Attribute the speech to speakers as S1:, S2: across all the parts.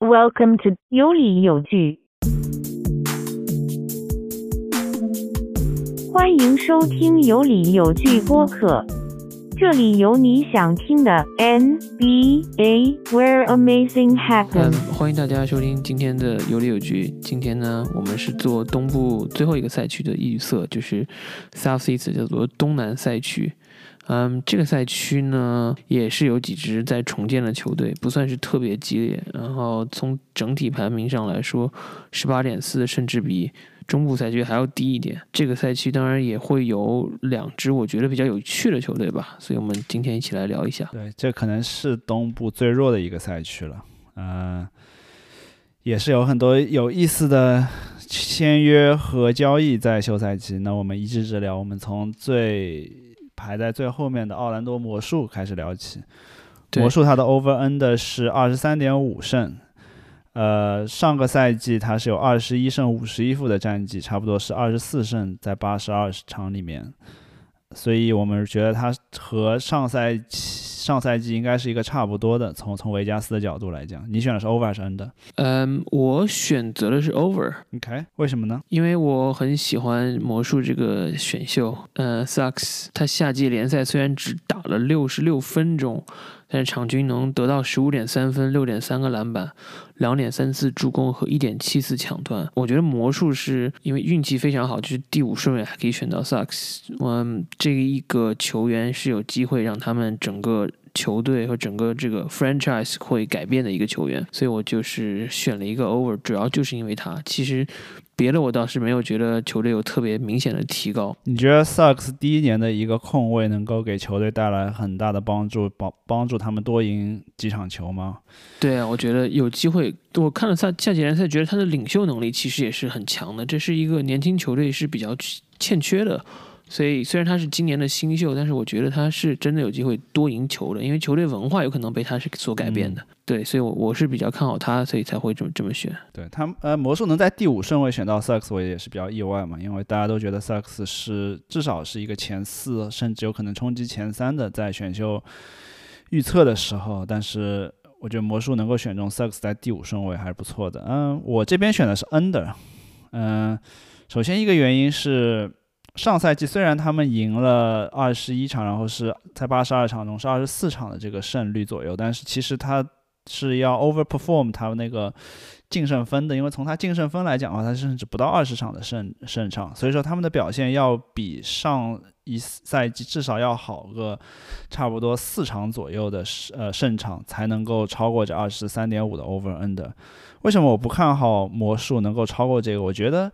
S1: Welcome to 有理有据，欢迎收听有理有据播客，这里有你想听的 NBA where amazing happens。，
S2: 欢迎大家收听今天的有理有据。今天呢，我们是做东部最后一个赛区的预测，就是 South East，叫做东南赛区。嗯，这个赛区呢，也是有几支在重建的球队，不算是特别激烈。然后从整体排名上来说，十八点四，甚至比中部赛区还要低一点。这个赛区当然也会有两支我觉得比较有趣的球队吧，所以我们今天一起来聊一下。
S3: 对，这可能是东部最弱的一个赛区了。嗯、也是有很多有意思的签约和交易在休赛期。那我们一支支聊，我们从最排在最后面的奥兰多魔术开始聊起。魔术它的 over under 是二十三点五胜，呃，上个赛季它是有二十一胜五十一负的战绩，差不多是二十四胜在八十二场里面，所以我们觉得它和上赛季上赛季应该是一个差不多的。从从维加斯的角度来讲，你选的是 over 还是 under？OK，、
S2: 嗯，我选择的是 over。OK，。
S3: 为什么呢？
S2: 因为我很喜欢魔术这个选秀，呃，Sucks 他夏季联赛虽然只打了六十六分钟，但是场均能得到十五点三分、六点三个篮板、两点三次助攻和一点七次抢断。我觉得魔术是因为运气非常好，就是第五顺位还可以选到 Sucks。嗯，这一个球员是有机会让他们整个球队和整个这个 franchise 会改变的一个球员，所以我就是选了一个 over，主要就是因为他。其实别的我倒是没有觉得球队有特别明显的提高。
S3: 你觉得 Sucks 第一年的一个控卫能够给球队带来很大的帮助，帮帮助他们多赢几场球吗？
S2: 对啊，我觉得有机会。我看了他夏季联赛，觉得他的领袖能力其实也是很强的。这是一个年轻球队是比较欠缺的。所以虽然他是今年的新秀，但是我觉得他是真的有机会多赢球的，因为球队文化有可能被他是所改变的。对，所以我我是比较看好他，所以才会这么这么选。
S3: 对他们，呃，魔术能在第五顺位选到 Sucks，我也是比较意外嘛，因为大家都觉得 Sucks 是至少是一个前四，甚至有可能冲击前三的，在选秀预测的时候，但是我觉得魔术能够选中 Sucks 在第五顺位还是不错的。嗯，我这边选的是 Under，嗯，首先一个原因是。上赛季虽然他们赢了二十一场，然后是在八十二场中是二十四场的这个胜率左右，但是其实他是要 overperform 他们那个净胜分的，因为从他净胜分来讲的话，他甚至不到二十场的胜胜场，所以说他们的表现要比上一赛季至少要好个差不多四场左右的呃胜场，才能够超过这二十三点五的 over under。为什么我不看好魔术能够超过这个？我觉得，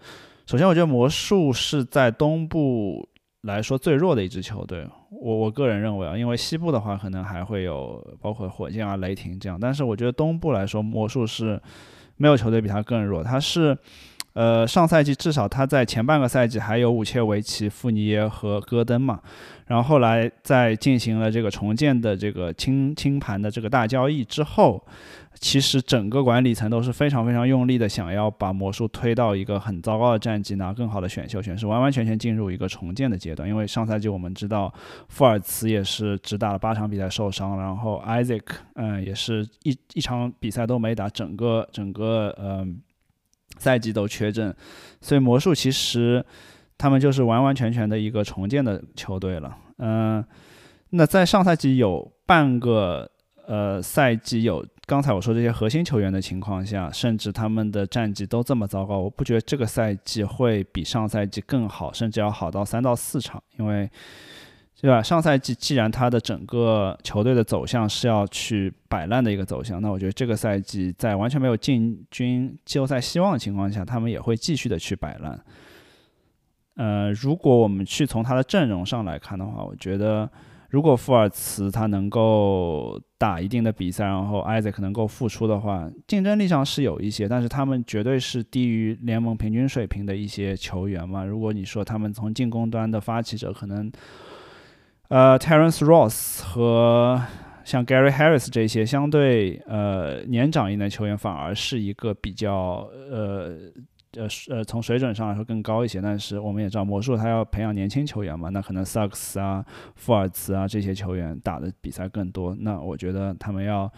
S3: 首先我觉得魔术是在东部来说最弱的一支球队，我我个人认为啊，因为西部的话可能还会有包括火箭啊、雷霆这样，但是我觉得东部来说，魔术是没有球队比他更弱。他是，呃，上赛季至少他在前半个赛季还有武切维奇、富尼耶和戈登嘛，然后后来在进行了这个重建的这个清清盘的这个大交易之后。其实整个管理层都是非常非常用力的，想要把魔术推到一个很糟糕的战绩，拿更好的选秀权，是完完全全进入一个重建的阶段。因为上赛季我们知道，富尔茨也是只打了八场比赛受伤，然后 Isaac 嗯也是一一场比赛都没打，整个整个嗯赛季都缺阵，所以魔术其实他们就是完完全全的一个重建的球队了。嗯，那在上赛季有半个呃赛季有。刚才我说这些核心球员的情况下，甚至他们的战绩都这么糟糕，我不觉得这个赛季会比上赛季更好，甚至要好到三到四场，因为对吧？上赛季既然他的整个球队的走向是要去摆烂的一个走向，那我觉得这个赛季在完全没有进军季后赛希望的情况下，他们也会继续的去摆烂。呃，如果我们去从他的阵容上来看的话，我觉得。如果富尔茨他能够打一定的比赛，然后艾 a 克能够复出的话，竞争力上是有一些，但是他们绝对是低于联盟平均水平的一些球员嘛。如果你说他们从进攻端的发起者，可能呃 Terence Ross 和像 Gary Harris 这些相对呃年长一点的球员，反而是一个比较呃。呃呃，从水准上来说更高一些，但是我们也知道魔术他要培养年轻球员嘛，那可能萨克斯啊、富尔茨啊这些球员打的比赛更多，那我觉得他们要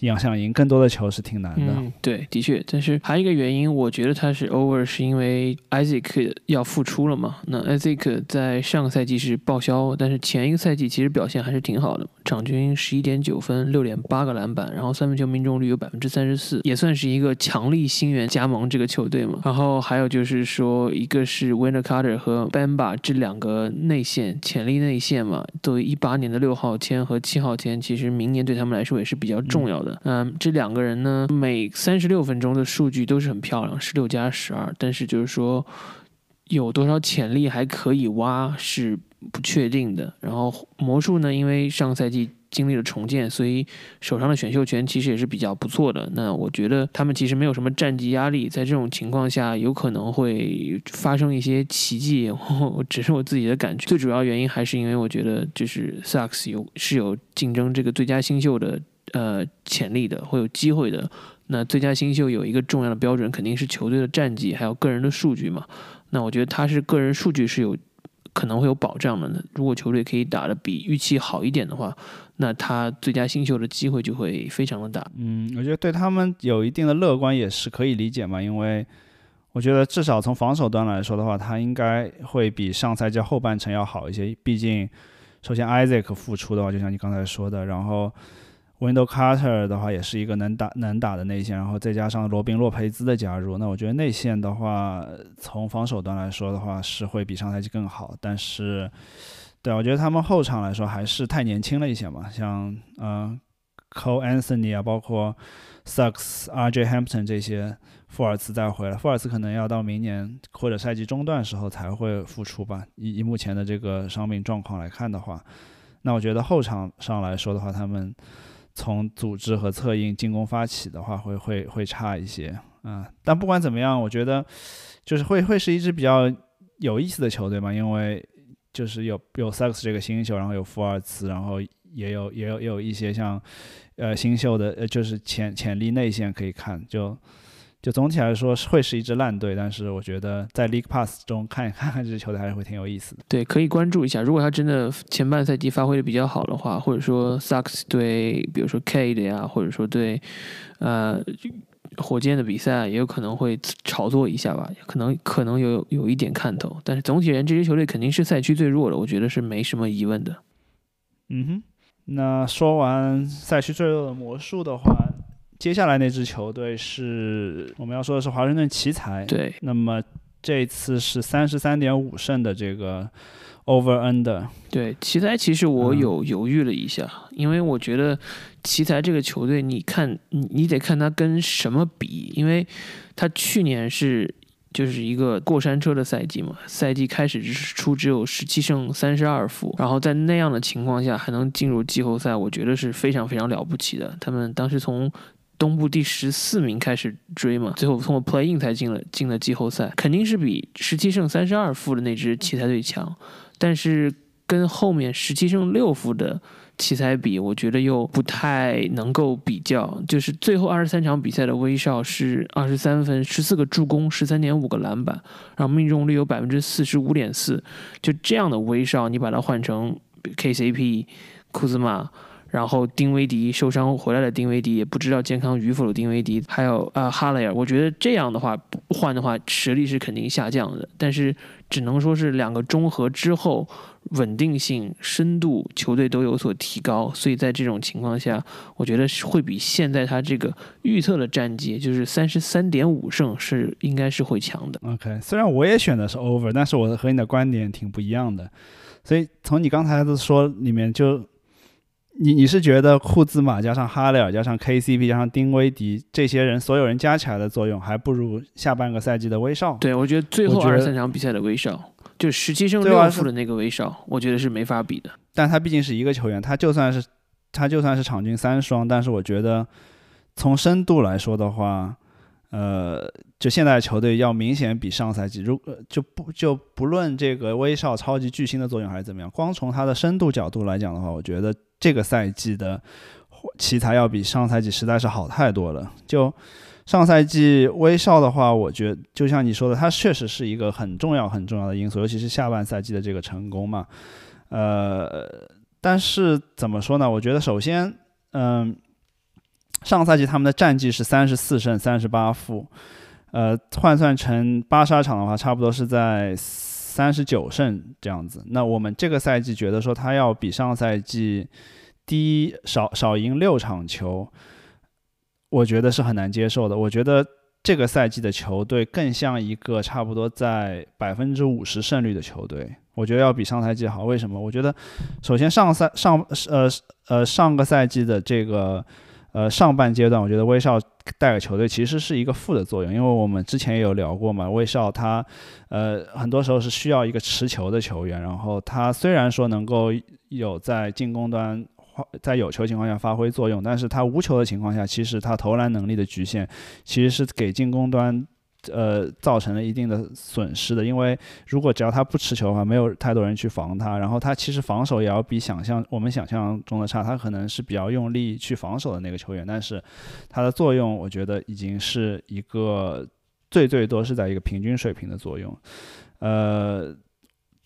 S3: 想想赢更多的球是挺难的。
S2: 对，的确，但是还有一个原因，我觉得他是 over，是因为 Isaac 要复出了嘛。那 Isaac 在上个赛季是报销，但是前一个赛季其实表现还是挺好的，场均十一点九分，六点八个篮板，然后三分球命中率有百分之三十四，也算是一个强力新援加盟这个球队嘛。然后还有就是说，一个是 Winter Carter 和 Bamba 这两个内线潜力内线嘛，作为一八年的六号签和七号签，其实明年对他们来说也是比较重要的。嗯，这两个人呢，每三十六分钟的数据都是很漂亮，十六加十二。但是就是说，有多少潜力还可以挖是不确定的。然后魔术呢，因为上个赛季经历了重建，所以手上的选秀权其实也是比较不错的。那我觉得他们其实没有什么战绩压力，在这种情况下，有可能会发生一些奇迹。我只是我自己的感觉，最主要原因还是因为我觉得就是 Sucks 有是有竞争这个最佳新秀的。呃，潜力的会有机会的。那最佳新秀有一个重要的标准，肯定是球队的战绩，还有个人的数据嘛。那我觉得他是个人数据是有可能会有保障的。如果球队可以打的比预期好一点的话，那他最佳新秀的机会就会非常的大。
S3: 嗯，我觉得对他们有一定的乐观也是可以理解嘛，因为我觉得至少从防守端来说的话，他应该会比上赛季后半程要好一些。毕竟，首先 Isaac 复出的话，就像你刚才说的，然后。Window Carter 的话也是一个能打能打的内线，然后再加上罗宾洛佩兹的加入，那我觉得内线的话，从防守端来说的话是会比上赛季更好。但是，对我觉得他们后场来说还是太年轻了一些嘛，像嗯 Cole Anthony 啊，包括 Sucks、RJ Hampton 这些，富尔茨再回来，富尔茨可能要到明年或者赛季中段时候才会复出吧。以以目前的这个伤病状况来看的话，那我觉得后场上来说的话，他们。从组织和策应进攻发起的话，会会会差一些嗯。但不管怎么样，我觉得就是会会是一支比较有意思的球队嘛，因为就是有有萨克斯这个新秀，然后有福尔茨，然后也有也有也有一些像呃新秀的呃就是潜潜力内线可以看就。就总体来说会是一支烂队，但是我觉得在 League Pass 中看一看看这支球队还是会挺有意思的。
S2: 对，可以关注一下。如果他真的前半赛季发挥的比较好的话，或者说 Sucks 对，比如说 K 的呀，或者说对呃火箭的比赛，也有可能会炒作一下吧，可能可能有有一点看头。但是总体而言，这支球队肯定是赛区最弱的，我觉得是没什么疑问的。
S3: 嗯哼，那说完赛区最弱的魔术的话。接下来那支球队是我们要说的是华盛顿奇才。
S2: 对，
S3: 那么这次是三十三点五胜的这个 over under。
S2: 对，奇才其实我有犹豫了一下，因为我觉得奇才这个球队，你看你你得看他跟什么比，因为他去年是就是一个过山车的赛季嘛，赛季开始之初只有十七胜三十二负，然后在那样的情况下还能进入季后赛，我觉得是非常非常了不起的。他们当时从东部第十四名开始追嘛，最后通过 play in 才进了进了季后赛，肯定是比十七胜三十二负的那支奇才队强，但是跟后面十七胜六负的奇才比，我觉得又不太能够比较。就是最后二十三场比赛的威少是二十三分、十四个助攻、十三点五个篮板，然后命中率有百分之四十五点四，就这样的威少，你把它换成 KCP、库兹马。然后丁威迪受伤回来的丁威迪也不知道健康与否的丁威迪，还有啊哈雷尔，我觉得这样的话换的话实力是肯定下降的，但是只能说是两个中和之后稳定性、深度球队都有所提高，所以在这种情况下，我觉得是会比现在他这个预测的战绩就是三十三点五胜是应该是会强的。
S3: OK，虽然我也选的是 over，但是我和你的观点挺不一样的，所以从你刚才的说里面就。你你是觉得库兹马加上哈雷尔加上 KCP 加上丁威迪这些人所有人加起来的作用还不如下半个赛季的威少？
S2: 对，我觉得最后二十三场比赛的威少，就十七胜六负的那个威少，我觉得是没法比的。
S3: 但他毕竟是一个球员，他就算是他就算是场均三双，但是我觉得从深度来说的话，呃，就现在球队要明显比上赛季，如就不就不论这个威少超级巨星的作用还是怎么样，光从他的深度角度来讲的话，我觉得。这个赛季的奇才要比上赛季实在是好太多了。就上赛季威少的话，我觉就像你说的，他确实是一个很重要很重要的因素，尤其是下半赛季的这个成功嘛。呃，但是怎么说呢？我觉得首先，嗯，上赛季他们的战绩是三十四胜三十八负，呃，换算成八十二场的话，差不多是在三十九胜这样子。那我们这个赛季觉得说他要比上赛季低少少赢六场球，我觉得是很难接受的。我觉得这个赛季的球队更像一个差不多在百分之五十胜率的球队。我觉得要比上赛季好，为什么？我觉得首先上赛上呃呃上个赛季的这个呃上半阶段，我觉得威少带给球队其实是一个负的作用，因为我们之前也有聊过嘛，威少他呃很多时候是需要一个持球的球员，然后他虽然说能够有在进攻端在有球情况下发挥作用，但是他无球的情况下，其实他投篮能力的局限其实是给进攻端。呃，造成了一定的损失的，因为如果只要他不持球的话，没有太多人去防他，然后他其实防守也要比想象我们想象中的差，他可能是比较用力去防守的那个球员，但是他的作用，我觉得已经是一个最最多是在一个平均水平的作用。呃，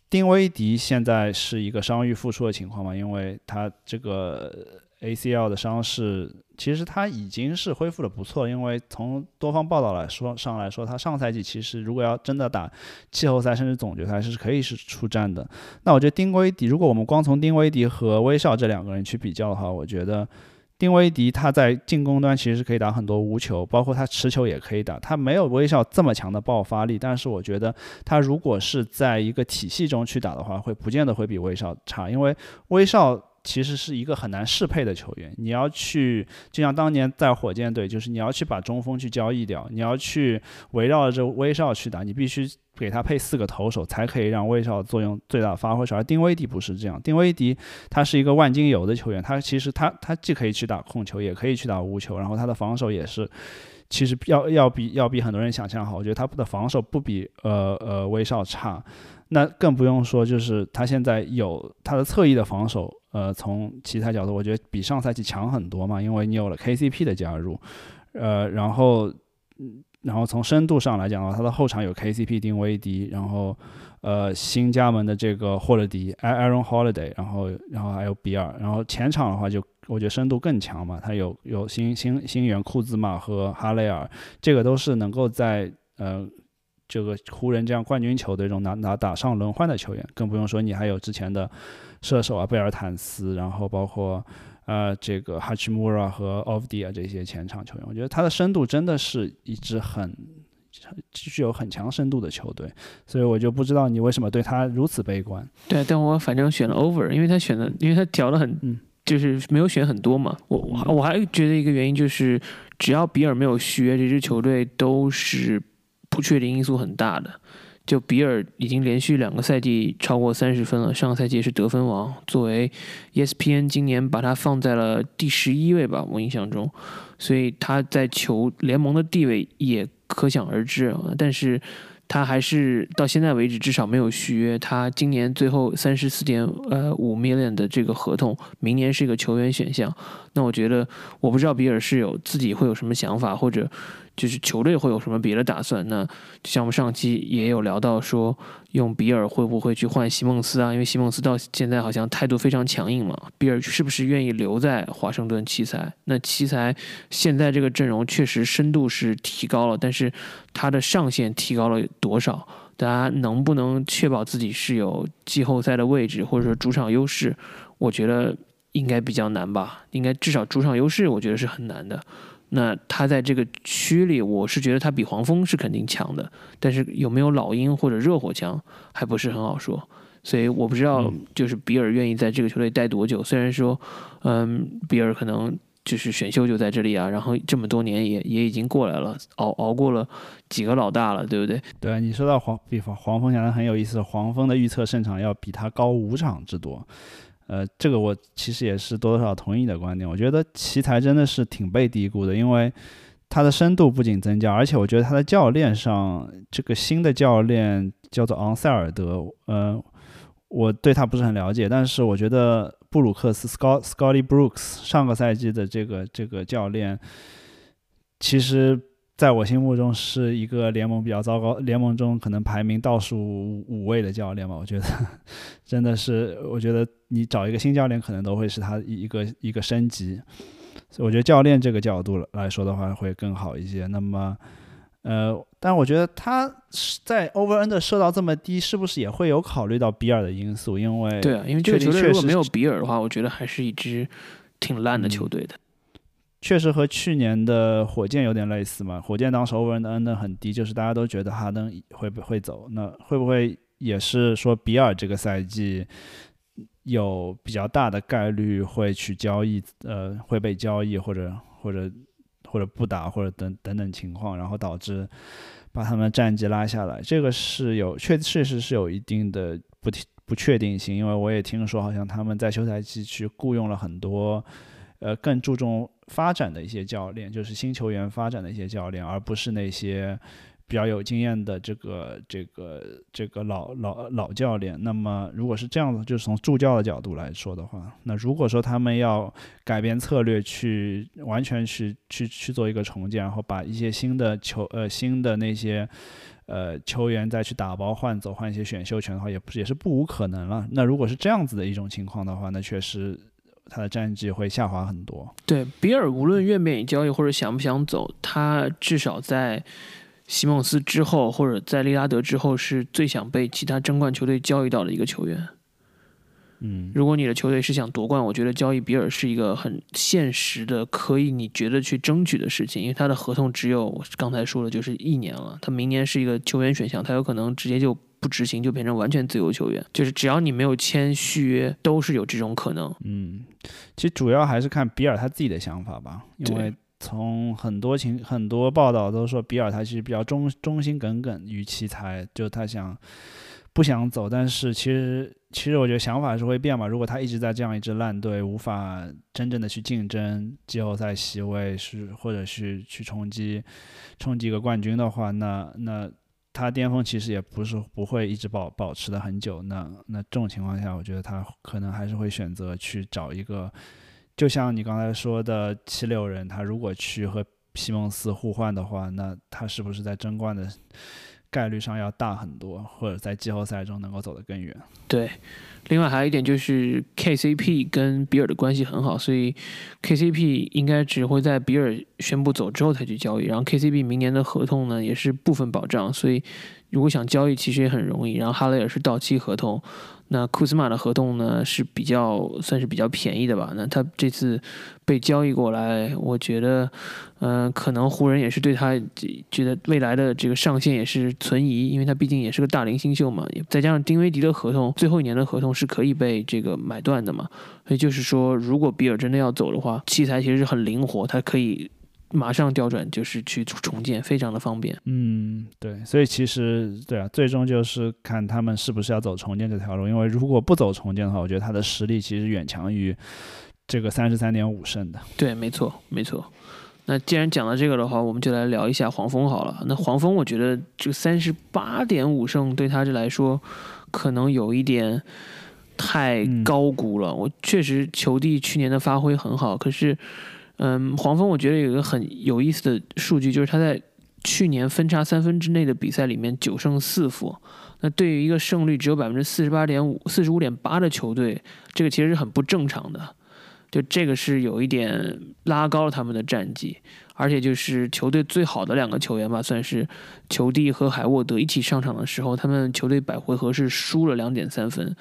S3: 丁威迪现在是一个伤愈复出的情况嘛，因为他这个 ACL 的伤势。其实他已经是恢复的不错，因为从多方报道来说上来说，他上赛季其实如果要真的打季后赛甚至总决赛是可以是出战的。那我觉得丁威迪，如果我们光从丁威迪和威少这两个人去比较的话，我觉得丁威迪他在进攻端其实是可以打很多无球，包括他持球也可以打，他没有威少这么强的爆发力，但是我觉得他如果是在一个体系中去打的话，会不见得会比威少差，因为威少。其实是一个很难适配的球员，你要去，就像当年在火箭队，就是你要去把中锋去交易掉，你要去围绕着威少去打，你必须给他配四个投手，才可以让威少作用最大发挥出来。而丁威迪不是这样，丁威迪他是一个万金油的球员，他其实他他既可以去打控球，也可以去打无球，然后他的防守也是，其实要要比要比很多人想象好。我觉得他的防守不比呃呃威少差，那更不用说就是他现在有他的侧翼的防守。呃，从其他角度，我觉得比上赛季强很多嘛，因为你有了 KCP 的加入，呃，然后，然后从深度上来讲的话，他的后场有 KCP、丁威迪，然后，呃，新加盟的这个霍勒迪 （Aaron Holiday），然后，然后还有比尔，然后前场的话就我觉得深度更强嘛，他有有新新新援库兹马和哈雷尔，这个都是能够在呃这个湖人这样冠军球队中拿拿打上轮换的球员，更不用说你还有之前的。射手啊，贝尔坦斯，然后包括呃这个哈奇穆拉和奥夫迪啊这些前场球员，我觉得他的深度真的是一支很具有很强深度的球队，所以我就不知道你为什么对他如此悲观。
S2: 对，但我反正选了 over，因为他选的，因为他调的很，就是没有选很多嘛。我我还觉得一个原因就是，只要比尔没有续约，这支球队都是不确定因素很大的。就比尔已经连续两个赛季超过三十分了，上个赛季是得分王。作为 ESPN 今年把他放在了第十一位吧，我印象中，所以他在球联盟的地位也可想而知。但是他还是到现在为止至少没有续约。他今年最后三十四点呃五 million 的这个合同，明年是一个球员选项。那我觉得，我不知道比尔是有自己会有什么想法，或者。就是球队会有什么别的打算？那像我们上期也有聊到说，用比尔会不会去换西蒙斯啊？因为西蒙斯到现在好像态度非常强硬嘛。比尔是不是愿意留在华盛顿奇才？那奇才现在这个阵容确实深度是提高了，但是他的上限提高了多少？大家能不能确保自己是有季后赛的位置或者说主场优势？我觉得应该比较难吧。应该至少主场优势，我觉得是很难的。那他在这个区里，我是觉得他比黄蜂是肯定强的，但是有没有老鹰或者热火强，还不是很好说。所以我不知道，就是比尔愿意在这个球队待多久。虽然说，嗯，比尔可能就是选秀就在这里啊，然后这么多年也也已经过来了，熬熬过了几个老大了，对不对？
S3: 对，你说到黄比方黄蜂讲的很有意思，黄蜂的预测胜场要比他高五场之多。呃，这个我其实也是多多少同意你的观点。我觉得奇才真的是挺被低估的，因为他的深度不仅增加，而且我觉得他的教练上，这个新的教练叫做昂塞尔德，呃，我对他不是很了解，但是我觉得布鲁克斯 （Scott Scotty Brooks） 上个赛季的这个这个教练，其实。在我心目中是一个联盟比较糟糕，联盟中可能排名倒数五位的教练吧。我觉得 真的是，我觉得你找一个新教练可能都会是他一个一个升级。所以我觉得教练这个角度来说的话会更好一些。那么，呃，但我觉得他在 over under 设到这么低，是不是也会有考虑到比尔的因素？因为
S2: 对啊，因为这个球队如果没有比尔的话，我觉得还是一支挺烂的球队的。
S3: 确实和去年的火箭有点类似嘛。火箭当时 over under 很低，就是大家都觉得哈登会不会走？那会不会也是说比尔这个赛季？有比较大的概率会去交易，呃，会被交易或者或者或者不打或者等等等情况，然后导致把他们战绩拉下来，这个是有确确实是有一定的不不确定性，因为我也听说好像他们在休赛期去雇佣了很多，呃，更注重发展的一些教练，就是新球员发展的一些教练，而不是那些。比较有经验的这个这个这个老老老教练，那么如果是这样子，就是从助教的角度来说的话，那如果说他们要改变策略，去完全去去去做一个重建，然后把一些新的球呃新的那些呃球员再去打包换走，换一些选秀权的话，也不是也是不无可能了。那如果是这样子的一种情况的话，那确实他的战绩会下滑很多。
S2: 对比尔，无论愿不愿意交易或者想不想走，他至少在。西蒙斯之后，或者在利拉德之后，是最想被其他争冠球队交易到的一个球员。
S3: 嗯，
S2: 如果你的球队是想夺冠，我觉得交易比尔是一个很现实的，可以你觉得去争取的事情，因为他的合同只有我刚才说的，就是一年了。他明年是一个球员选项，他有可能直接就不执行，就变成完全自由球员。就是只要你没有签续约，都是有这种可能。
S3: 嗯，其实主要还是看比尔他自己的想法吧，因为。从很多情很多报道都说比尔他其实比较忠忠心耿耿于奇才，就他想不想走，但是其实其实我觉得想法是会变嘛。如果他一直在这样一支烂队，无法真正的去竞争季后赛席位，是或者是去冲击冲击一个冠军的话，那那他巅峰其实也不是不会一直保保持的很久。那那这种情况下，我觉得他可能还是会选择去找一个。就像你刚才说的，七六人他如果去和西蒙斯互换的话，那他是不是在争冠的概率上要大很多，或者在季后赛中能够走得更远？
S2: 对，另外还有一点就是 KCP 跟比尔的关系很好，所以 KCP 应该只会在比尔宣布走之后才去交易。然后 KCP 明年的合同呢也是部分保障，所以如果想交易其实也很容易。然后哈雷尔是到期合同。那库兹马的合同呢是比较算是比较便宜的吧？那他这次被交易过来，我觉得，嗯，可能湖人也是对他觉得未来的这个上限也是存疑，因为他毕竟也是个大龄新秀嘛。再加上丁威迪的合同最后一年的合同是可以被这个买断的嘛，所以就是说，如果比尔真的要走的话，器材其实是很灵活，他可以。马上调转就是去重建，非常的方便。
S3: 嗯，对，所以其实对啊，最终就是看他们是不是要走重建这条路。因为如果不走重建的话，我觉得他的实力其实远强于这个三十三点五胜的。
S2: 对，没错，没错。那既然讲到这个的话，我们就来聊一下黄蜂好了。那黄蜂，我觉得这三十八点五胜对他这来说，可能有一点太高估了。我确实球帝去年的发挥很好，可是。嗯，黄蜂我觉得有一个很有意思的数据，就是他在去年分差三分之内的比赛里面九胜四负。那对于一个胜率只有百分之四十八点五、四十五点八的球队，这个其实是很不正常的。就这个是有一点拉高了他们的战绩，而且就是球队最好的两个球员吧，算是球帝和海沃德一起上场的时候，他们球队百回合是输了两点三分。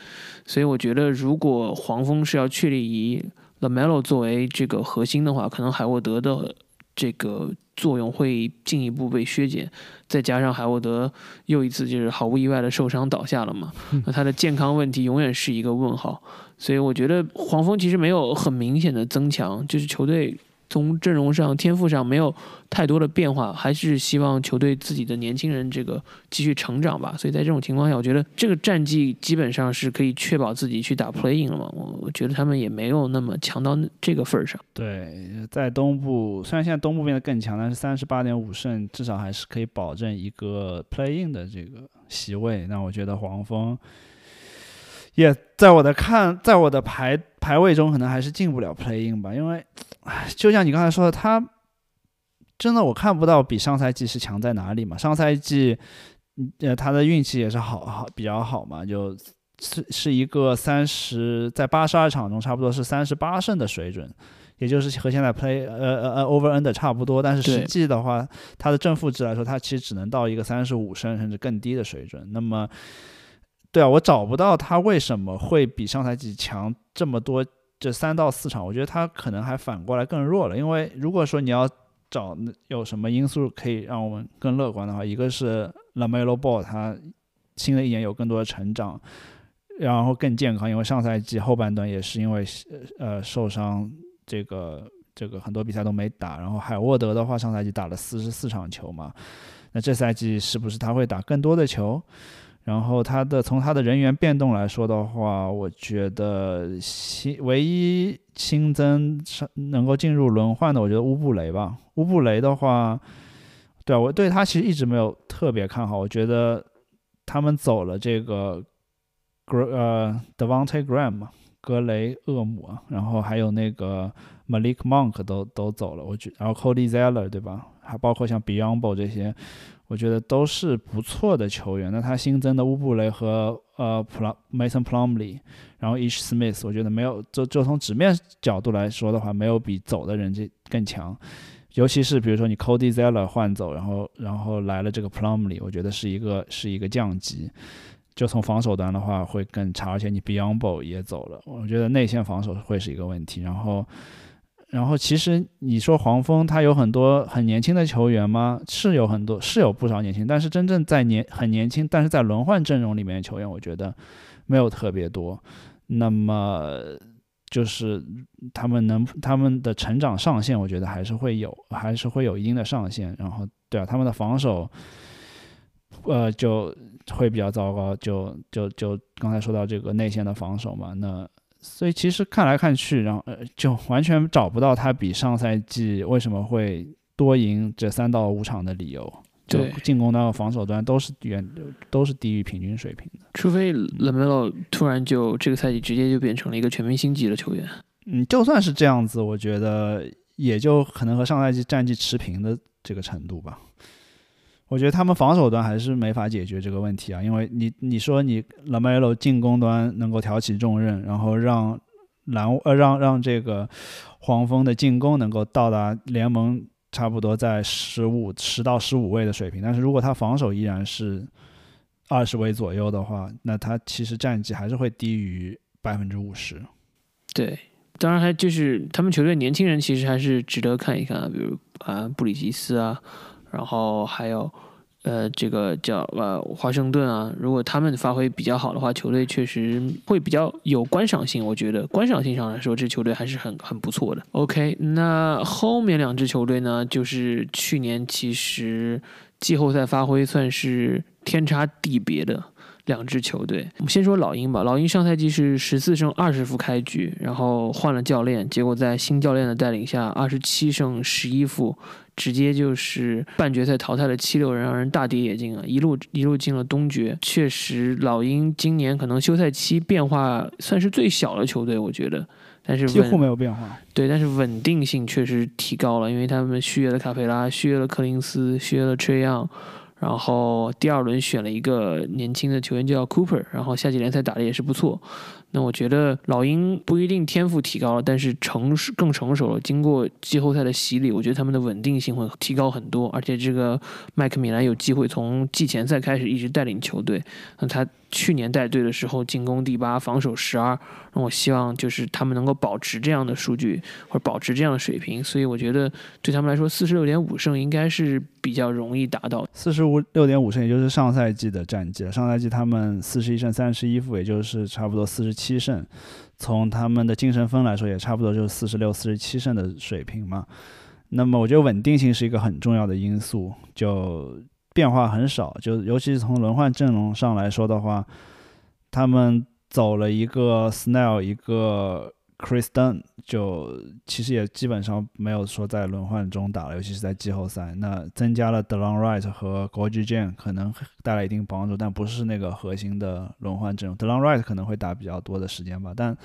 S2: 所以我觉得，如果黄蜂是要确立以 Lamelo 作为这个核心的话，可能海沃德的这个作用会进一步被削减。再加上海沃德又一次就是毫无意外的受伤倒下了嘛，那他的健康问题永远是一个问号。所以我觉得黄蜂其实没有很明显的增强，就是球队。从阵容上、天赋上没有太多的变化，还是希望球队自己的年轻人这个继续成长吧。所以在这种情况下，我觉得这个战绩基本上是可以确保自己去打 playing 了嘛。我我觉得他们也没有那么强到这个份儿上。
S3: 对，在东部虽然现在东部变得更强，但是三十八点五胜至少还是可以保证一个 playing 的这个席位。那我觉得黄蜂。也在我的看，在我的排排位中，可能还是进不了 playing 吧，因为，就像你刚才说的，他真的我看不到比上赛季是强在哪里嘛。上赛季，呃，他的运气也是好好比较好嘛，就是是一个三十在八十二场中差不多是三十八胜的水准，也就是和现在 play 呃呃呃 over under 差不多，但是实际的话，他的正负值来说，他其实只能到一个三十五胜甚至更低的水准。那么，对啊，我找不到他为什么会比上赛季强这么多，这三到四场，我觉得他可能还反过来更弱了。因为如果说你要找有什么因素可以让我们更乐观的话，一个是 Lamelo Ball 他新的一年有更多的成长，然后更健康，因为上赛季后半段也是因为呃受伤。这个这个很多比赛都没打，然后海沃德的话，上赛季打了四十四场球嘛，那这赛季是不是他会打更多的球？然后他的从他的人员变动来说的话，我觉得新唯一新增上能够进入轮换的，我觉得乌布雷吧。乌布雷的话，对啊，我对他其实一直没有特别看好，我觉得他们走了这个 Gr 呃 Devonte Graham 嘛。格雷厄姆啊，然后还有那个 Malik Monk 都都走了，我觉，然后 Cody Zeller 对吧？还包括像 Beyond 这些，我觉得都是不错的球员。那他新增的乌布雷和呃 Plum Mason Plumley，然后 Ish Smith，我觉得没有就就从纸面角度来说的话，没有比走的人这更强。尤其是比如说你 Cody Zeller 换走，然后然后来了这个 Plumley，我觉得是一个是一个降级。就从防守端的话会更差，而且你 Beyond 也走了，我觉得内线防守会是一个问题。然后，然后其实你说黄蜂他有很多很年轻的球员吗？是有很多，是有不少年轻，但是真正在年很年轻，但是在轮换阵容里面的球员，我觉得没有特别多。那么就是他们能他们的成长上限，我觉得还是会有，还是会有一定的上限。然后，对啊，他们的防守，呃，就。会比较糟糕，就就就刚才说到这个内线的防守嘛，那所以其实看来看去，然后呃就完全找不到他比上赛季为什么会多赢这三到五场的理由。就进攻端和防守端都是远都是低于平均水平的，
S2: 除非 Lamelo 突然就这个赛季直接就变成了一个全明星级的球员。
S3: 嗯，就算是这样子，我觉得也就可能和上赛季战绩持平的这个程度吧。我觉得他们防守端还是没法解决这个问题啊，因为你你说你 Lamelo 进攻端能够挑起重任，然后让篮呃让让这个黄蜂的进攻能够到达联盟差不多在十五十到十五位的水平，但是如果他防守依然是二十位左右的话，那他其实战绩还是会低于百分之五十。
S2: 对，当然还就是他们球队年轻人其实还是值得看一看啊，比如啊布里奇斯啊。然后还有，呃，这个叫呃华盛顿啊，如果他们发挥比较好的话，球队确实会比较有观赏性。我觉得观赏性上来说，这球队还是很很不错的。OK，那后面两支球队呢，就是去年其实季后赛发挥算是天差地别的。两支球队，我们先说老鹰吧。老鹰上赛季是十四胜二十负开局，然后换了教练，结果在新教练的带领下，二十七胜十一负，直接就是半决赛淘汰了七六人，让人大跌眼镜啊！一路一路进了东决。确实，老鹰今年可能休赛期变化算是最小的球队，我觉得，但是
S3: 几乎没有变化。
S2: 对，但是稳定性确实提高了，因为他们续约了卡佩拉，续约了柯林斯，续约了崔杨。然后第二轮选了一个年轻的球员叫 Cooper，然后夏季联赛打的也是不错。那我觉得老鹰不一定天赋提高了，但是成熟更成熟了。经过季后赛的洗礼，我觉得他们的稳定性会提高很多。而且这个麦克米兰有机会从季前赛开始一直带领球队。那他去年带队的时候进攻第八，防守十二。那我希望就是他们能够保持这样的数据或者保持这样的水平。所以我觉得对他们来说，四十六点五胜应该是比较容易达到。
S3: 四十五六点五胜，也就是上赛季的战绩了。上赛季他们四十一胜三十一负，也就是差不多四十。七胜，从他们的精神分来说，也差不多就是四十六、四十七胜的水平嘛。那么，我觉得稳定性是一个很重要的因素，就变化很少。就尤其是从轮换阵容上来说的话，他们走了一个 Snell，一个。Chris Dunn 就其实也基本上没有说在轮换中打了，尤其是在季后赛。那增加了 Delon Wright 和 Gorgiejan 可能带来一定帮助，但不是那个核心的轮换阵容。Delon Wright 可能会打比较多的时间吧。但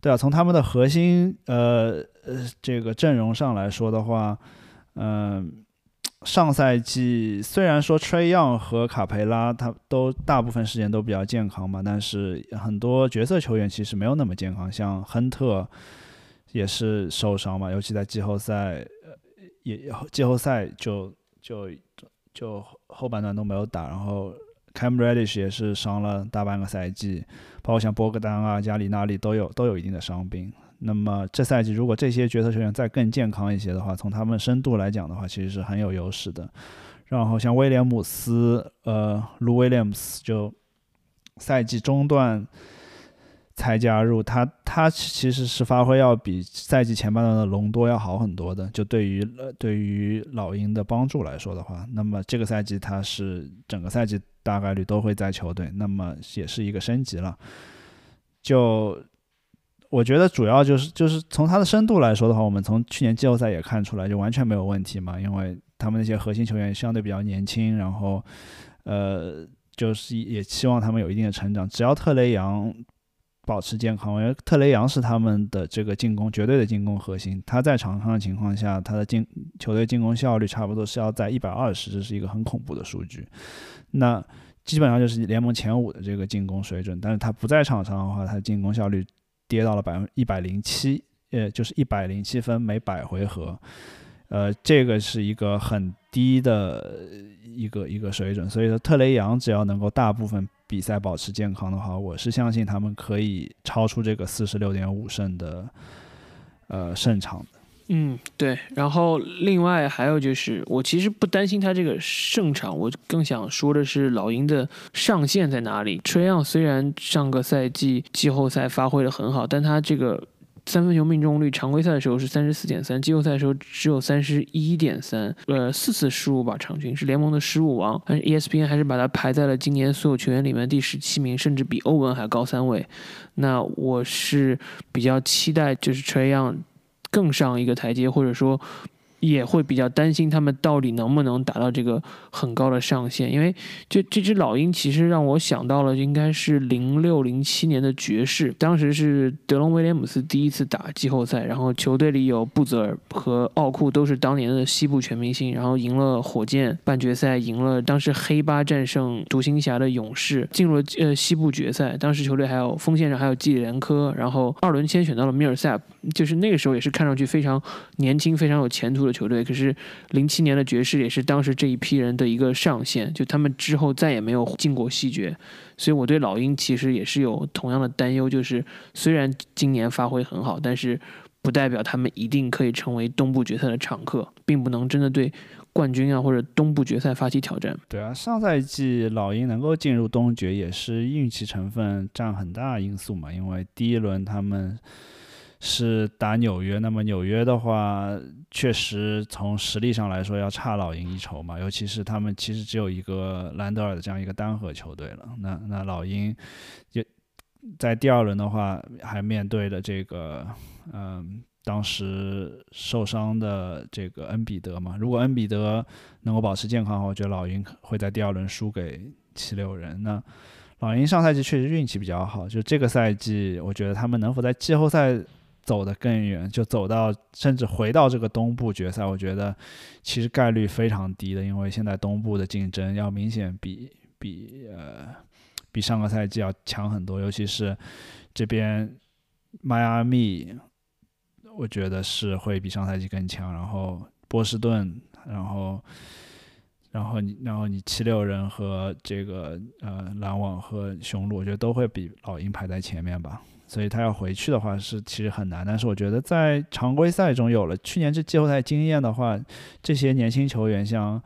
S3: 对啊，从他们的核心呃呃这个阵容上来说的话，嗯。上赛季虽然说 Trey Young 和卡佩拉他都大部分时间都比较健康嘛，但是很多角色球员其实没有那么健康，像亨特、也是受伤嘛，尤其在季后赛，呃，也季后赛就就就后半段都没有打，然后 Cam Reddish 也是伤了大半个赛季，包括像波格丹啊、加里纳利都有都有一定的伤病。那么这赛季如果这些角色球员再更健康一些的话，从他们深度来讲的话，其实是很有优势的。然后像威廉姆斯，呃，卢威廉姆斯就赛季中段才加入，他他其实是发挥要比赛季前半段的隆多要好很多的。就对于呃对于老鹰的帮助来说的话，那么这个赛季他是整个赛季大概率都会在球队，那么也是一个升级了。就我觉得主要就是就是从他的深度来说的话，我们从去年季后赛也看出来，就完全没有问题嘛。因为他们那些核心球员相对比较年轻，然后呃，就是也希望他们有一定的成长。只要特雷杨保持健康，因为特雷杨是他们的这个进攻绝对的进攻核心。他在场上的情况下，他的进球队进攻效率差不多是要在一百二十，这是一个很恐怖的数据。那基本上就是联盟前五的这个进攻水准。但是他不在场上的话，他进攻效率。跌到了百分一百零七，呃，就是一百零七分每百回合，呃，这个是一个很低的一个一个水准。所以说，特雷杨只要能够大部分比赛保持健康的话，我是相信他们可以超出这个四十六点五胜的呃胜场的。
S2: 嗯，对。然后另外还有就是，我其实不担心他这个胜场，我更想说的是老鹰的上限在哪里。吹样虽然上个赛季季后赛发挥的很好，但他这个三分球命中率常规赛的时候是三十四点三，季后赛的时候只有三十一点三，呃，四次失误吧，场均是联盟的失误王。但是 ESPN 还是把他排在了今年所有球员里面第十七名，甚至比欧文还高三位。那我是比较期待，就是吹样。更上一个台阶，或者说。也会比较担心他们到底能不能达到这个很高的上限，因为这这只老鹰其实让我想到了应该是零六零七年的爵士，当时是德隆威廉姆斯第一次打季后赛，然后球队里有布泽尔和奥库都是当年的西部全明星，然后赢了火箭半决赛，赢了当时黑八战胜独行侠的勇士，进入了呃西部决赛，当时球队还有锋线上还有基里连科，然后二轮签选到了米尔塞普，就是那个时候也是看上去非常年轻、非常有前途的。球队可是零七年的爵士也是当时这一批人的一个上限，就他们之后再也没有进过西决，所以我对老鹰其实也是有同样的担忧，就是虽然今年发挥很好，但是不代表他们一定可以成为东部决赛的常客，并不能真的对冠军啊或者东部决赛发起挑战。
S3: 对啊，上赛季老鹰能够进入东决也是运气成分占很大因素嘛，因为第一轮他们。是打纽约，那么纽约的话，确实从实力上来说要差老鹰一筹嘛，尤其是他们其实只有一个兰德尔的这样一个单核球队了。那那老鹰就在第二轮的话，还面对了这个，嗯，当时受伤的这个恩比德嘛。如果恩比德能够保持健康的话，我觉得老鹰会在第二轮输给七六人。那老鹰上赛季确实运气比较好，就这个赛季，我觉得他们能否在季后赛。走得更远，就走到甚至回到这个东部决赛，我觉得其实概率非常低的，因为现在东部的竞争要明显比比呃比上个赛季要强很多，尤其是这边迈阿密，我觉得是会比上赛季更强，然后波士顿，然后然后你然后你七六人和这个呃篮网和雄鹿，我觉得都会比老鹰排在前面吧。所以他要回去的话是其实很难，但是我觉得在常规赛中有了去年这季后赛经验的话，这些年轻球员像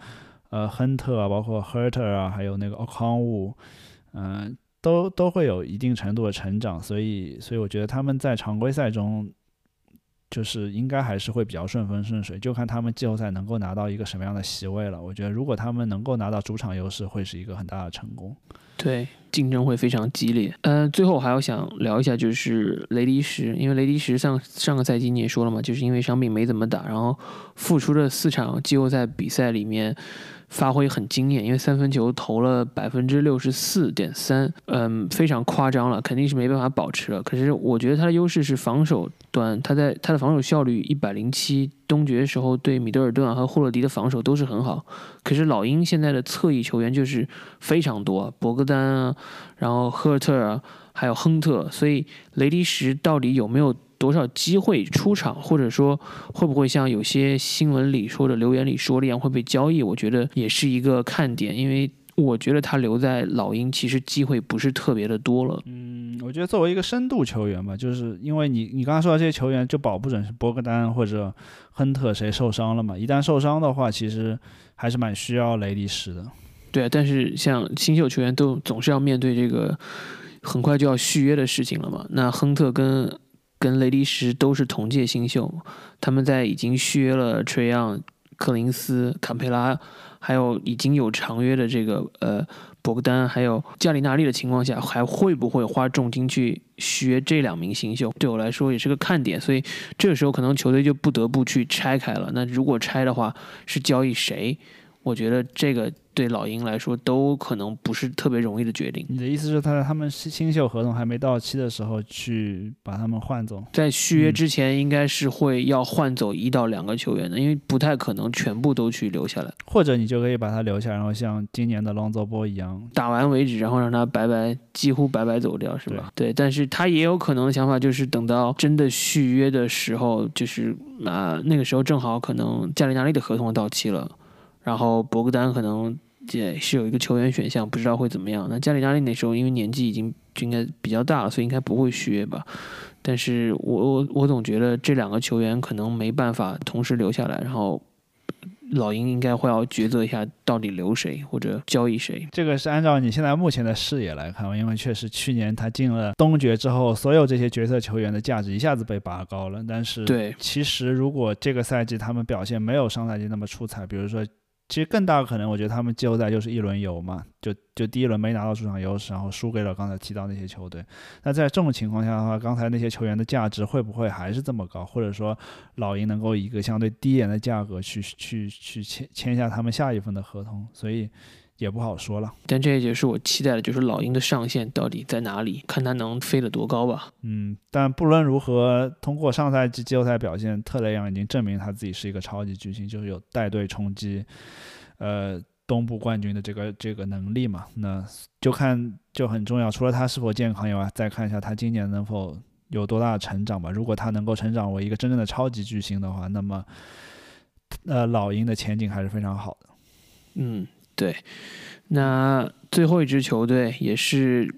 S3: 呃亨特啊，包括 Hurt 啊，还有那个奥康乌，嗯，都都会有一定程度的成长，所以所以我觉得他们在常规赛中就是应该还是会比较顺风顺水，就看他们季后赛能够拿到一个什么样的席位了。我觉得如果他们能够拿到主场优势，会是一个很大的成功。
S2: 对，竞争会非常激烈。嗯，最后还要想聊一下，就是雷迪什，因为雷迪什上上个赛季你也说了嘛，就是因为伤病没怎么打，然后复出的四场季后赛比赛里面。发挥很惊艳，因为三分球投了百分之六十四点三，嗯，非常夸张了，肯定是没办法保持了。可是我觉得他的优势是防守端，他在他的防守效率一百零七，东决时候对米德尔顿和霍洛迪的防守都是很好。可是老鹰现在的侧翼球员就是非常多，博格丹啊，然后赫尔特啊，还有亨特，所以雷迪什到底有没有多少机会出场，或者说会不会像有些新闻里说的、留言里说的一样会被交易？我觉得也是一个看点，因为我觉得他留在老鹰其实机会不是特别的多了。
S3: 嗯，我觉得作为一个深度球员吧，就是因为你你刚刚说的这些球员，就保不准是博格丹或者亨特谁受伤了嘛。一旦受伤的话，其实还是蛮需要雷迪什的。
S2: 对，但是像新秀球员都总是要面对这个很快就要续约的事情了嘛。那亨特跟跟雷迪什都是同届新秀，他们在已经续约了垂杨、克林斯、坎佩拉，还有已经有长约的这个呃博格丹，还有加里纳利的情况下，还会不会花重金去续约这两名新秀？对我来说也是个看点。所以这个时候可能球队就不得不去拆开了。那如果拆的话，是交易谁？我觉得这个对老鹰来说都可能不是特别容易的决定。
S3: 你的意思是，他在他们新新秀合同还没到期的时候去把他们换走？
S2: 在续约之前，应该是会要换走一到两个球员的，因为不太可能全部都去留下来。
S3: 或者你就可以把他留下，然后像今年的隆佐波一样
S2: 打完为止，然后让他白白几乎白白走掉，是吧？对，但是他也有可能的想法就是等到真的续约的时候，就是啊，那个时候正好可能加里纳利的合同到期了。然后博格丹可能也是有一个球员选项，不知道会怎么样。那加里纳利那时候因为年纪已经就应该比较大了，所以应该不会续约吧。但是我我我总觉得这两个球员可能没办法同时留下来，然后老鹰应该会要抉择一下到底留谁或者交易谁。
S3: 这个是按照你现在目前的视野来看，因为确实去年他进了东决之后，所有这些角色球员的价值一下子被拔高了。但是
S2: 对，
S3: 其实如果这个赛季他们表现没有上赛季那么出彩，比如说。其实更大的可能，我觉得他们季后赛就是一轮游嘛，就就第一轮没拿到主场优势，然后输给了刚才提到那些球队。那在这种情况下的话，刚才那些球员的价值会不会还是这么高？或者说老鹰能够以一个相对低廉的价格去去去签签下他们下一份的合同？所以。也不好说了，
S2: 但这也是我期待的，就是老鹰的上限到底在哪里，看他能飞得多高吧。
S3: 嗯，但不论如何，通过上赛季季后赛表现，特雷杨已经证明他自己是一个超级巨星，就是有带队冲击，呃，东部冠军的这个这个能力嘛。那就看就很重要，除了他是否健康以外，再看一下他今年能否有多大的成长吧。如果他能够成长为一个真正的超级巨星的话，那么，呃，老鹰的前景还是非常好的。
S2: 嗯。对，那最后一支球队也是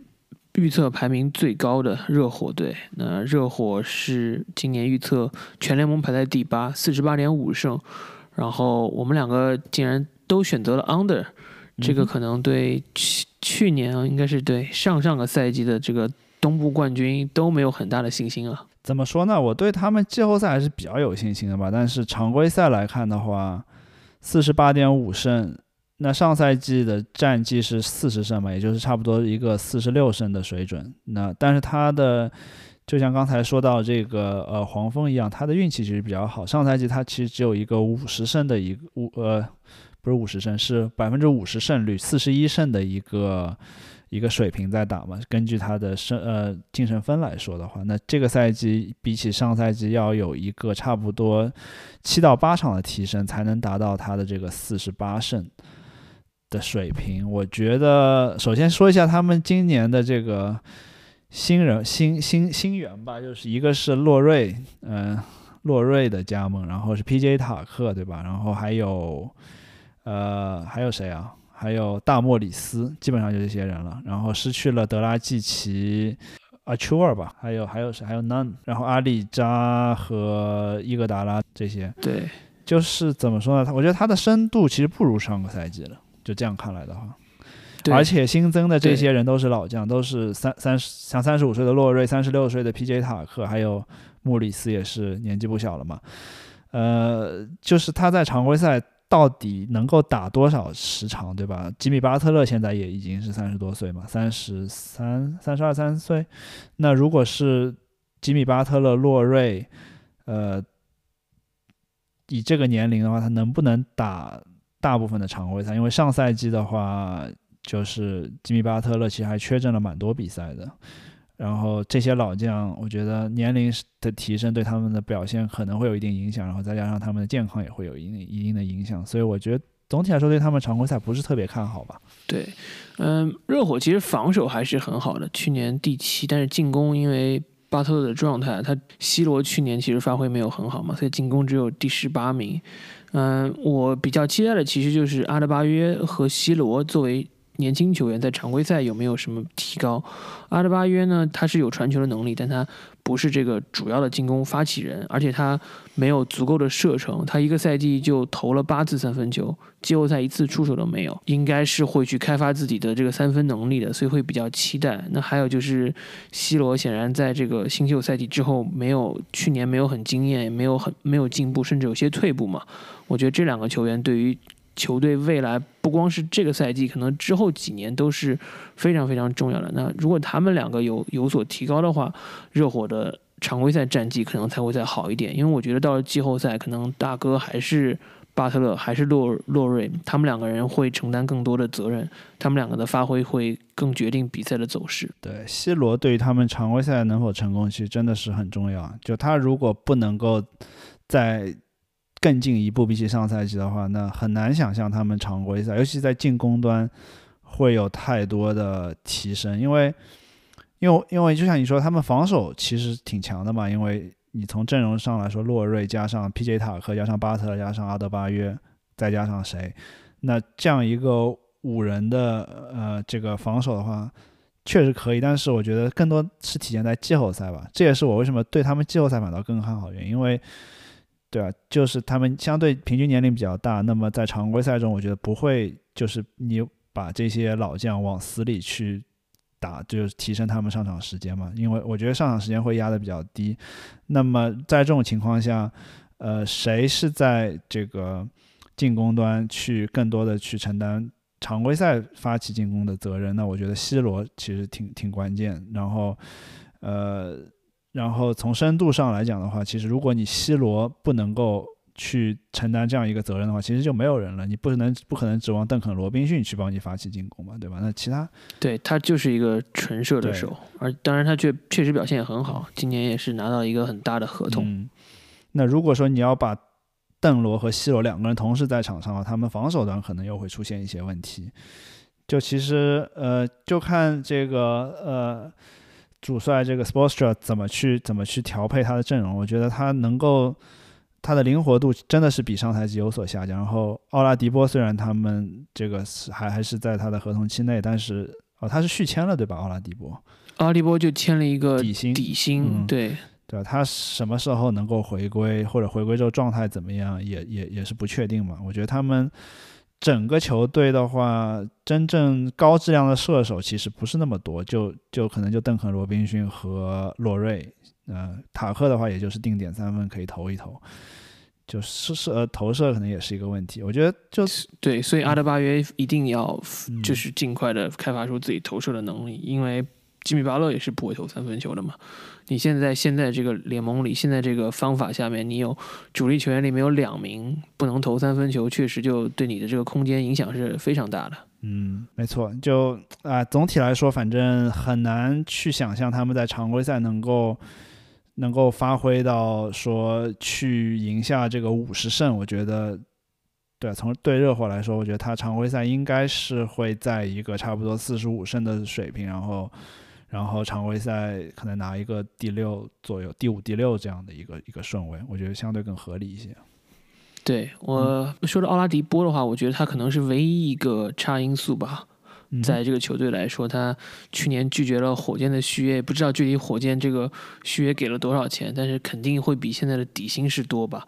S2: 预测排名最高的热火队。那热火是今年预测全联盟排在第八，四十八点五胜。然后我们两个竟然都选择了 under，这个可能对去去年啊，应该是对上上个赛季的这个东部冠军都没有很大的信心啊。
S3: 怎么说呢？我对他们季后赛还是比较有信心的吧。但是常规赛来看的话，四十八点五胜。那上赛季的战绩是四十胜嘛，也就是差不多一个四十六胜的水准。那但是他的，就像刚才说到这个呃黄蜂一样，他的运气其实比较好。上赛季他其实只有一个五十胜的一个五呃不是五十胜，是百分之五十胜率，四十一胜的一个。一个水平在打嘛？根据他的胜呃净胜分来说的话，那这个赛季比起上赛季要有一个差不多七到八场的提升，才能达到他的这个四十八胜的水平。我觉得首先说一下他们今年的这个新人新新新援吧，就是一个是洛瑞，嗯，洛瑞的加盟，然后是 P.J. 塔克，对吧？然后还有呃还有谁啊？还有大莫里斯，基本上就这些人了。然后失去了德拉季奇、阿丘尔吧，还有还有谁？还有 None。然后阿里扎和伊戈达拉这些。
S2: 对，
S3: 就是怎么说呢？他我觉得他的深度其实不如上个赛季了。就这样看来的话，而且新增的这些人都是老将，都是三三十像三十五岁的洛瑞，三十六岁的 P.J. 塔克，还有莫里斯也是年纪不小了嘛。呃，就是他在常规赛。到底能够打多少时长，对吧？吉米巴特勒现在也已经是三十多岁嘛，三十三、三十二三岁。那如果是吉米巴特勒、洛瑞，呃，以这个年龄的话，他能不能打大部分的常规赛？因为上赛季的话，就是吉米巴特勒其实还缺阵了蛮多比赛的。然后这些老将，我觉得年龄的提升对他们的表现可能会有一定影响，然后再加上他们的健康也会有一定一定的影响，所以我觉得总体来说对他们常规赛不是特别看好吧。
S2: 对，嗯，热火其实防守还是很好的，去年第七，但是进攻因为巴特勒的状态，他 C 罗去年其实发挥没有很好嘛，所以进攻只有第十八名。嗯，我比较期待的其实就是阿德巴约和西罗作为。年轻球员在常规赛有没有什么提高？阿德巴约呢？他是有传球的能力，但他不是这个主要的进攻发起人，而且他没有足够的射程。他一个赛季就投了八次三分球，季后赛一次出手都没有。应该是会去开发自己的这个三分能力的，所以会比较期待。那还有就是，C 罗显然在这个新秀赛季之后没有去年没有很惊艳，也没有很没有进步，甚至有些退步嘛。我觉得这两个球员对于。球队未来不光是这个赛季，可能之后几年都是非常非常重要的。那如果他们两个有有所提高的话，热火的常规赛战绩可能才会再好一点。因为我觉得到了季后赛，可能大哥还是巴特勒，还是洛洛瑞，他们两个人会承担更多的责任，他们两个的发挥会更决定比赛的走势。
S3: 对，C 罗对于他们常规赛能否成功，其实真的是很重要。就他如果不能够在更进一步，比起上赛季的话，那很难想象他们常规赛，尤其在进攻端会有太多的提升。因为，因为，因为就像你说，他们防守其实挺强的嘛。因为你从阵容上来说，洛瑞加上 P.J. 塔克，加上巴特，加上阿德巴约，再加上谁，那这样一个五人的呃这个防守的话，确实可以。但是我觉得更多是体现在季后赛吧。这也是我为什么对他们季后赛反倒更看好原因，因为。对啊，就是他们相对平均年龄比较大，那么在常规赛中，我觉得不会就是你把这些老将往死里去打，就是提升他们上场时间嘛。因为我觉得上场时间会压的比较低。那么在这种情况下，呃，谁是在这个进攻端去更多的去承担常规赛发起进攻的责任？那我觉得 C 罗其实挺挺关键。然后，呃。然后从深度上来讲的话，其实如果你 C 罗不能够去承担这样一个责任的话，其实就没有人了。你不能不可能指望邓肯、罗宾逊去帮你发起进攻嘛，对吧？那其他
S2: 对他就是一个纯射的手，而当然他确确实表现也很好，今年也是拿到一个很大的合同。
S3: 那如果说你要把邓罗和 C 罗两个人同时在场上，他们防守端可能又会出现一些问题。就其实呃，就看这个呃。主帅这个 Sportstra 怎么去怎么去调配他的阵容？我觉得他能够他的灵活度真的是比上赛季有所下降。然后奥拉迪波虽然他们这个是还还是在他的合同期内，但是哦他是续签了对吧？奥拉迪波，
S2: 奥拉迪波就签了一个
S3: 底薪
S2: 底薪，对
S3: 对吧？他什么时候能够回归，或者回归之后状态怎么样，也也也是不确定嘛。我觉得他们。整个球队的话，真正高质量的射手其实不是那么多，就就可能就邓肯、罗宾逊和洛瑞，呃，塔克的话也就是定点三分可以投一投，就是射投射可能也是一个问题。我觉得就是
S2: 对，所以阿德巴约一定要就是尽快的开发出自己投射的能力，因为吉米巴勒也是不会投三分球的嘛。你现在现在这个联盟里，现在这个方法下面，你有主力球员里面有两名不能投三分球，确实就对你的这个空间影响是非常大的。
S3: 嗯，没错，就啊，总体来说，反正很难去想象他们在常规赛能够能够发挥到说去赢下这个五十胜。我觉得，对，从对热火来说，我觉得他常规赛应该是会在一个差不多四十五胜的水平，然后。然后常规赛可能拿一个第六左右，第五、第六这样的一个一个顺位，我觉得相对更合理一些。
S2: 对我说的奥拉迪波的话，我觉得他可能是唯一一个差因素吧，在这个球队来说，他去年拒绝了火箭的续约，不知道具体火箭这个续约给了多少钱，但是肯定会比现在的底薪是多吧。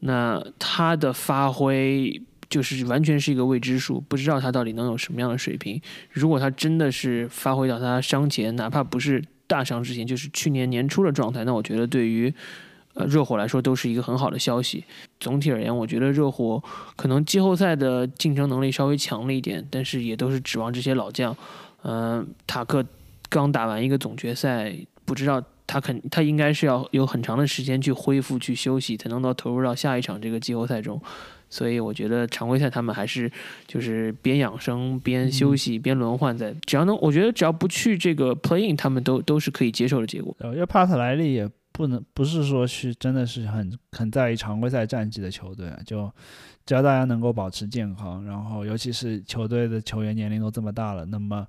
S2: 那他的发挥。就是完全是一个未知数，不知道他到底能有什么样的水平。如果他真的是发挥到他伤前，哪怕不是大伤之前，就是去年年初的状态，那我觉得对于呃热火来说都是一个很好的消息。总体而言，我觉得热火可能季后赛的竞争能力稍微强了一点，但是也都是指望这些老将。嗯，塔克刚打完一个总决赛，不知道他肯他应该是要有很长的时间去恢复、去休息，才能够投入到下一场这个季后赛中。所以我觉得常规赛他们还是就是边养生边休息边轮换，在只要能，我觉得只要不去这个 playing，他们都都是可以接受的结果。
S3: 因为帕特莱利也不能不是说去真的是很很在意常规赛战绩的球队，就只要大家能够保持健康，然后尤其是球队的球员年龄都这么大了，那么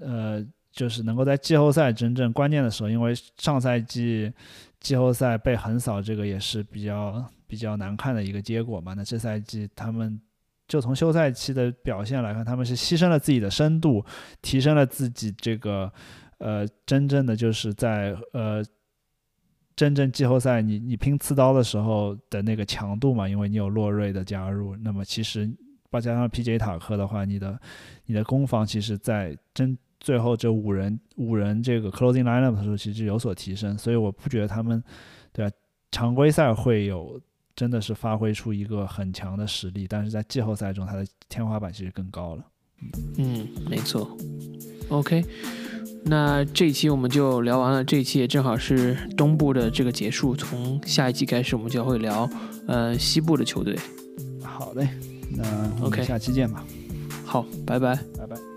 S3: 呃就是能够在季后赛真正关键的时候，因为上赛季季后赛被横扫，这个也是比较比较难看的一个结果嘛。那这赛季他们就从休赛期的表现来看，他们是牺牲了自己的深度，提升了自己这个呃真正的就是在呃真正季后赛你你拼刺刀的时候的那个强度嘛，因为你有洛瑞的加入，那么其实再加上 P.J. 塔克的话，你的你的攻防其实在真。最后这五人五人这个 closing lineup 的时候，其实有所提升，所以我不觉得他们，对吧？常规赛会有真的是发挥出一个很强的实力，但是在季后赛中，他的天花板其实更高了。
S2: 嗯，没错。OK，那这一期我们就聊完了，这一期也正好是东部的这个结束，从下一期开始我们就会聊呃西部的球队。
S3: 好嘞，那 OK，下期见吧。
S2: 好，拜拜，
S3: 拜拜。